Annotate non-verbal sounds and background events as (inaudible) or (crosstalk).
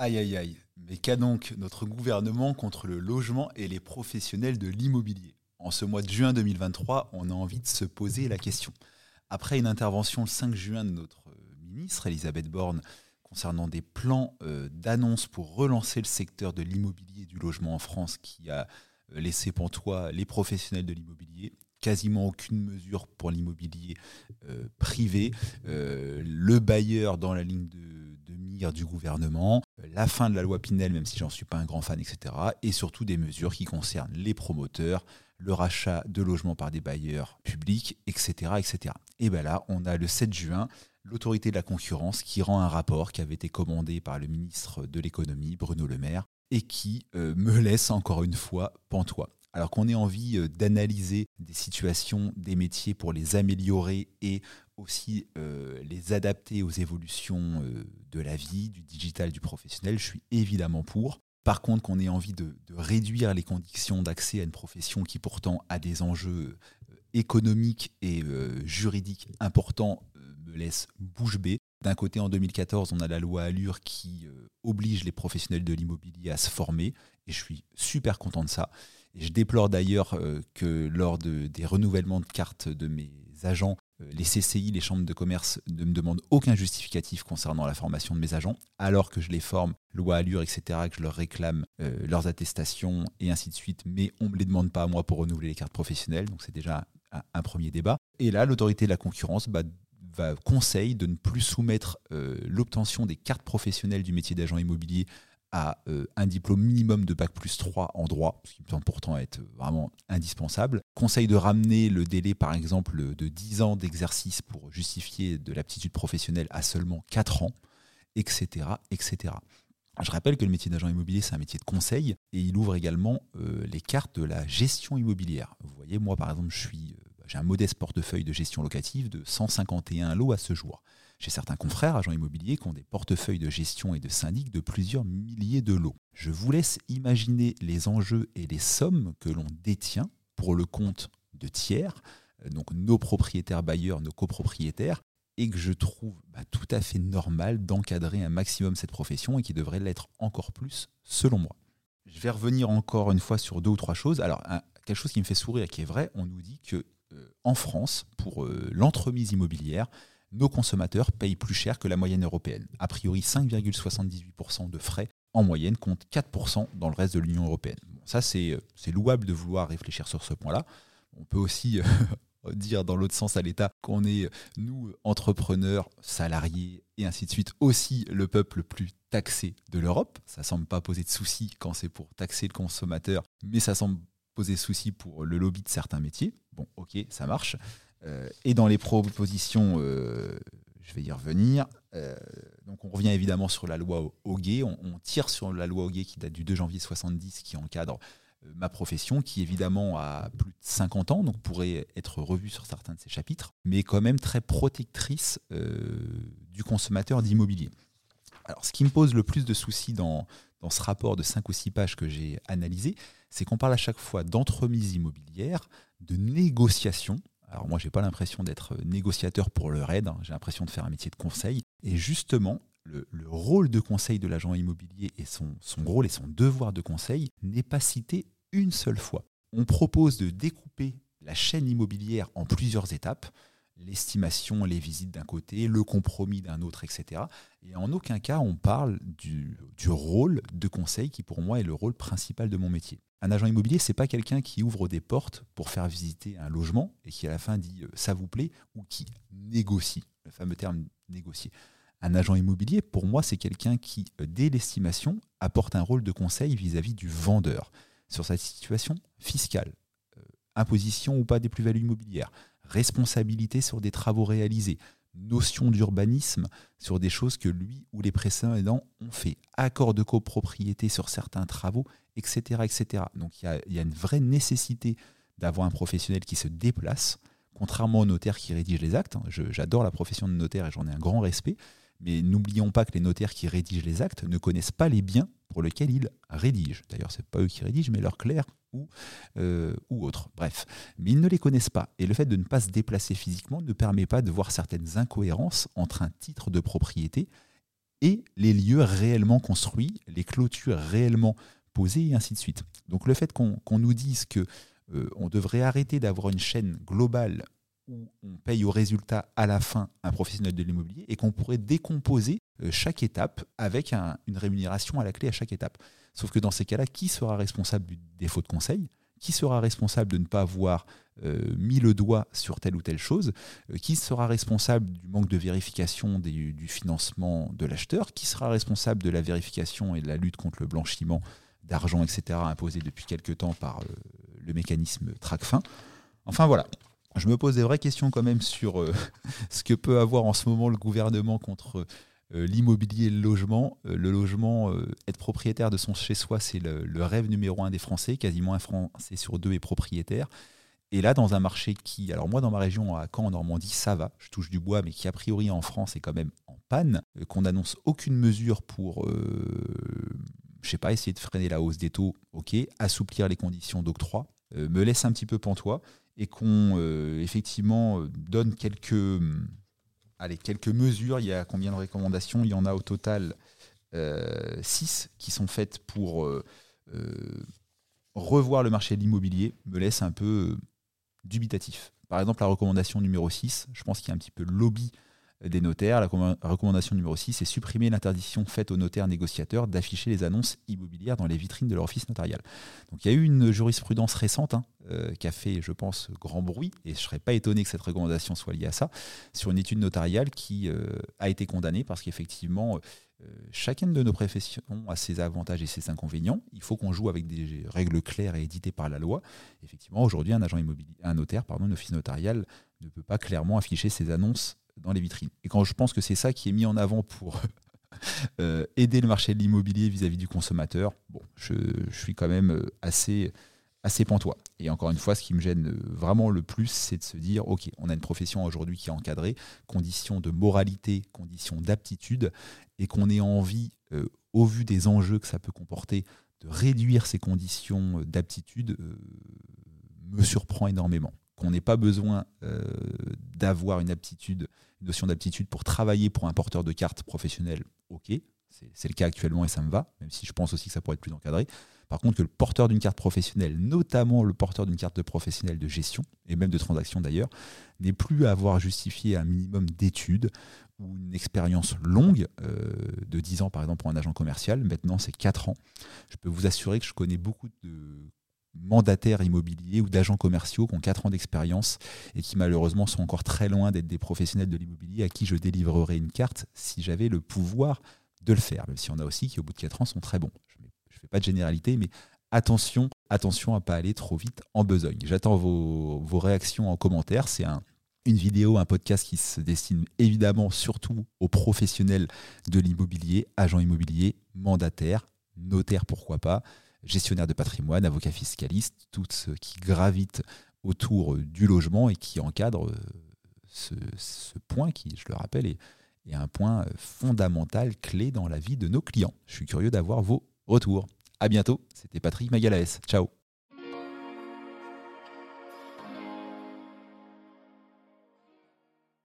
Aïe aïe aïe, mais qu'a donc notre gouvernement contre le logement et les professionnels de l'immobilier? En ce mois de juin 2023, on a envie de se poser la question. Après une intervention le 5 juin de notre ministre, Elisabeth Borne, concernant des plans euh, d'annonce pour relancer le secteur de l'immobilier et du logement en France qui a euh, laissé pantois les professionnels de l'immobilier, quasiment aucune mesure pour l'immobilier euh, privé, le bailleur dans la ligne de du gouvernement, la fin de la loi Pinel, même si j'en suis pas un grand fan, etc. Et surtout des mesures qui concernent les promoteurs, le rachat de logements par des bailleurs publics, etc. etc. Et bien là, on a le 7 juin l'autorité de la concurrence qui rend un rapport qui avait été commandé par le ministre de l'économie, Bruno Le Maire, et qui euh, me laisse encore une fois pantois. Alors qu'on ait envie euh, d'analyser des situations, des métiers pour les améliorer et aussi euh, les adapter aux évolutions euh, de la vie, du digital, du professionnel, je suis évidemment pour. Par contre, qu'on ait envie de, réduire les conditions d'accès à une profession qui pourtant a des enjeux économiques et juridiques importants me laisse bouche bée. D'un côté, en 2014, on a la loi Allure qui oblige les professionnels de l'immobilier à se former, et je suis super content de ça. Et je déplore d'ailleurs que lors de, des renouvellements de cartes de mes agents, euh, les CCI, les chambres de commerce, ne me demandent aucun justificatif concernant la formation de mes agents, alors que je les forme, loi Allure, etc., que je leur réclame euh, leurs attestations et ainsi de suite, mais on ne me les demande pas à moi pour renouveler les cartes professionnelles, donc c'est déjà un, premier débat. Et là, l'autorité de la concurrence bah, va conseille de ne plus soumettre euh, l'obtention des cartes professionnelles du métier d'agent immobilier à euh, un diplôme minimum de Bac plus 3 en droit, ce qui me semble pourtant être vraiment indispensable. Conseil de ramener le délai, par exemple, de 10 ans d'exercice pour justifier de l'aptitude professionnelle à seulement 4 ans, etc. etc. Je rappelle que le métier d'agent immobilier, c'est un métier de conseil et il ouvre également euh, les cartes de la gestion immobilière. Vous voyez, moi, par exemple, je suis, j'ai un modeste portefeuille de gestion locative de 151 lots à ce jour. J'ai certains confrères agents immobiliers qui ont des portefeuilles de gestion et de syndic de plusieurs milliers de lots. Je vous laisse imaginer les enjeux et les sommes que l'on détient pour le compte de tiers, euh, donc nos propriétaires bailleurs, nos copropriétaires, et que je trouve bah, tout à fait normal d'encadrer un maximum cette profession et qui devrait l'être encore plus selon moi. Je vais revenir encore une fois sur deux ou trois choses. Alors, quelque chose qui me fait sourire et qui est vrai, on nous dit que en France, pour euh, l'entremise immobilière, nos consommateurs payent plus cher que la moyenne européenne. A priori, 5,78% de frais en moyenne contre 4% dans le reste de l'Union européenne. ça, c'est louable de vouloir réfléchir sur ce point-là. On peut aussi euh, (laughs) dire dans l'autre sens à l'État qu'on est, nous, entrepreneurs, salariés et ainsi de suite, aussi le peuple le plus taxé de l'Europe. Ça semble pas poser de soucis quand c'est pour taxer le consommateur, mais ça semble poser soucis pour le lobby de certains métiers. Bon, ok, ça marche. Euh, et dans les propositions, euh, je vais y revenir. Euh, donc on revient évidemment sur la loi Hoguet. On, tire sur la loi Hoguet qui date du 2 janvier 70, qui encadre ma profession, qui évidemment a plus de 50 ans, donc pourrait être revue sur certains de ses chapitres, mais quand même très protectrice du consommateur d'immobilier. Alors ce qui me pose le plus de soucis dans, dans ce rapport de 5 ou 6 pages que j'ai analysé, c'est qu'on parle à chaque fois d'entremise immobilière, de négociation, alors moi, j'ai pas l'impression d'être négociateur pour le RAID, hein. j'ai l'impression de faire un métier de conseil. Et justement, le, rôle de conseil de l'agent immobilier et son rôle et son devoir de conseil n'est pas cité une seule fois. On propose de découper la chaîne immobilière en plusieurs étapes, l'estimation, les visites d'un côté, le compromis d'un autre, etc. Et en aucun cas on parle du, rôle de conseil qui pour moi est le rôle principal de mon métier. Un agent immobilier, c'est pas quelqu'un qui ouvre des portes pour faire visiter un logement et qui à la fin dit euh, ça vous plaît ou qui négocie, le fameux terme négocier. Un agent immobilier, pour moi, c'est quelqu'un qui, euh, dès l'estimation, apporte un rôle de conseil vis-à-vis du vendeur sur sa situation fiscale, euh, imposition ou pas des plus-values immobilières, responsabilité sur des travaux réalisés, notion d'urbanisme sur des choses que lui ou les précédents ont fait, accord de copropriété sur certains travaux, etc. etc. Donc il y, a, une vraie nécessité d'avoir un professionnel qui se déplace, contrairement au notaire qui rédige les actes. J'adore la profession de notaire et j'en ai un grand respect, mais n'oublions pas que les notaires qui rédigent les actes ne connaissent pas les biens pour lesquels ils rédigent. D'ailleurs, ce n'est pas eux qui rédigent, mais leur clerc ou, euh, ou autres. Bref, mais ils ne les connaissent pas. Et le fait de ne pas se déplacer physiquement ne permet pas de voir certaines incohérences entre un titre de propriété et les lieux réellement construits, les clôtures réellement posées et ainsi de suite. Donc le fait qu'on nous dise que euh, on devrait arrêter d'avoir une chaîne globale où on paye au résultat à la fin un professionnel de l'immobilier et qu'on pourrait décomposer chaque étape avec une rémunération à la clé à chaque étape. Sauf que dans ces cas-là, qui sera responsable du défaut de conseil? Qui sera responsable de ne pas avoir euh, mis le doigt sur telle ou telle chose? Qui sera responsable du manque de vérification du financement de l'acheteur? Qui sera responsable de la vérification et de la lutte contre le blanchiment d'argent, etc., imposé depuis quelque temps par le mécanisme TRACFIN? Enfin voilà, je me pose des vraies questions quand même sur euh, (laughs) ce que peut avoir en ce moment le gouvernement contre euh, l'immobilier et le logement. Euh, le logement, être propriétaire de son chez-soi, c'est le, rêve numéro un des Français. Quasiment un Français sur deux est propriétaire. Et là, dans un marché qui, alors moi dans ma région à Caen en Normandie, ça va, je touche du bois, mais qui a priori en France est quand même en panne, qu'on n'annonce aucune mesure pour je sais pas, essayer de freiner la hausse des taux, ok, assouplir les conditions d'octroi, euh, me laisse un petit peu pantois et qu'on euh, effectivement euh, donne quelques, allez, quelques mesures. Il y a combien de recommandations Il y en a au total 6 qui sont faites pour revoir le marché de l'immobilier, me laisse un peu dubitatif. Par exemple, la recommandation numéro 6, je pense qu'il y a un petit peu lobby des notaires. La recommandation numéro 6, c'est supprimer l'interdiction faite aux notaires négociateurs d'afficher les annonces immobilières dans les vitrines de leur office notarial. Donc il y a eu une jurisprudence récente hein, euh, qui a fait, je pense, grand bruit, et je ne serais pas étonné que cette recommandation soit liée à ça, sur une étude notariale qui euh, a été condamnée parce qu'effectivement, euh, chacune de nos professions a ses avantages et ses inconvénients. Il faut qu'on joue avec des règles claires et éditées par la loi. Effectivement, aujourd'hui, un agent immobilier, un notaire, pardon, un office notarial ne peut pas clairement afficher ses annonces dans les vitrines. Et quand je pense que c'est ça qui est mis en avant pour (laughs) euh, aider le marché de l'immobilier vis-à-vis du consommateur, bon, je, suis quand même euh, assez, assez pantois. Et encore une fois, ce qui me gêne euh, vraiment le plus, c'est de se dire, OK, on a une profession aujourd'hui qui est encadrée, conditions de moralité, conditions d'aptitude, et qu'on ait envie, au vu des enjeux que ça peut comporter, de réduire ces conditions d'aptitude, me surprend énormément qu'on n'ait pas besoin d'avoir une aptitude une notion d'aptitude pour travailler pour un porteur de carte professionnel, ok, c'est le cas actuellement et ça me va, même si je pense aussi que ça pourrait être plus encadré. Par contre, que le porteur d'une carte professionnelle, notamment le porteur d'une carte de de gestion, et même de transaction d'ailleurs, n'ait plus à avoir justifié un minimum d'études ou une expérience longue, euh, de 10 ans par exemple pour un agent commercial, maintenant c'est 4 ans. Je peux vous assurer que je connais beaucoup de mandataires immobiliers ou d'agents commerciaux qui ont 4 ans d'expérience et qui malheureusement sont encore très loin d'être des professionnels de l'immobilier à qui je délivrerais une carte si j'avais le pouvoir de le faire. Même si on a aussi qui au bout de 4 ans sont très bons. Je ne fais pas de généralité, mais attention, attention à ne pas aller trop vite en besogne. J'attends vos, réactions en commentaire. C'est un, une vidéo, un podcast qui se destine évidemment surtout aux professionnels de l'immobilier, agents immobiliers, mandataires, notaires pourquoi pas gestionnaire de patrimoine, avocat fiscaliste, tout ce qui gravite autour du logement et qui encadre euh, ce, point qui, je le rappelle, est, est, un point fondamental, clé dans la vie de nos clients. Je suis curieux d'avoir vos retours. À bientôt, c'était Patrick Magalaes. Ciao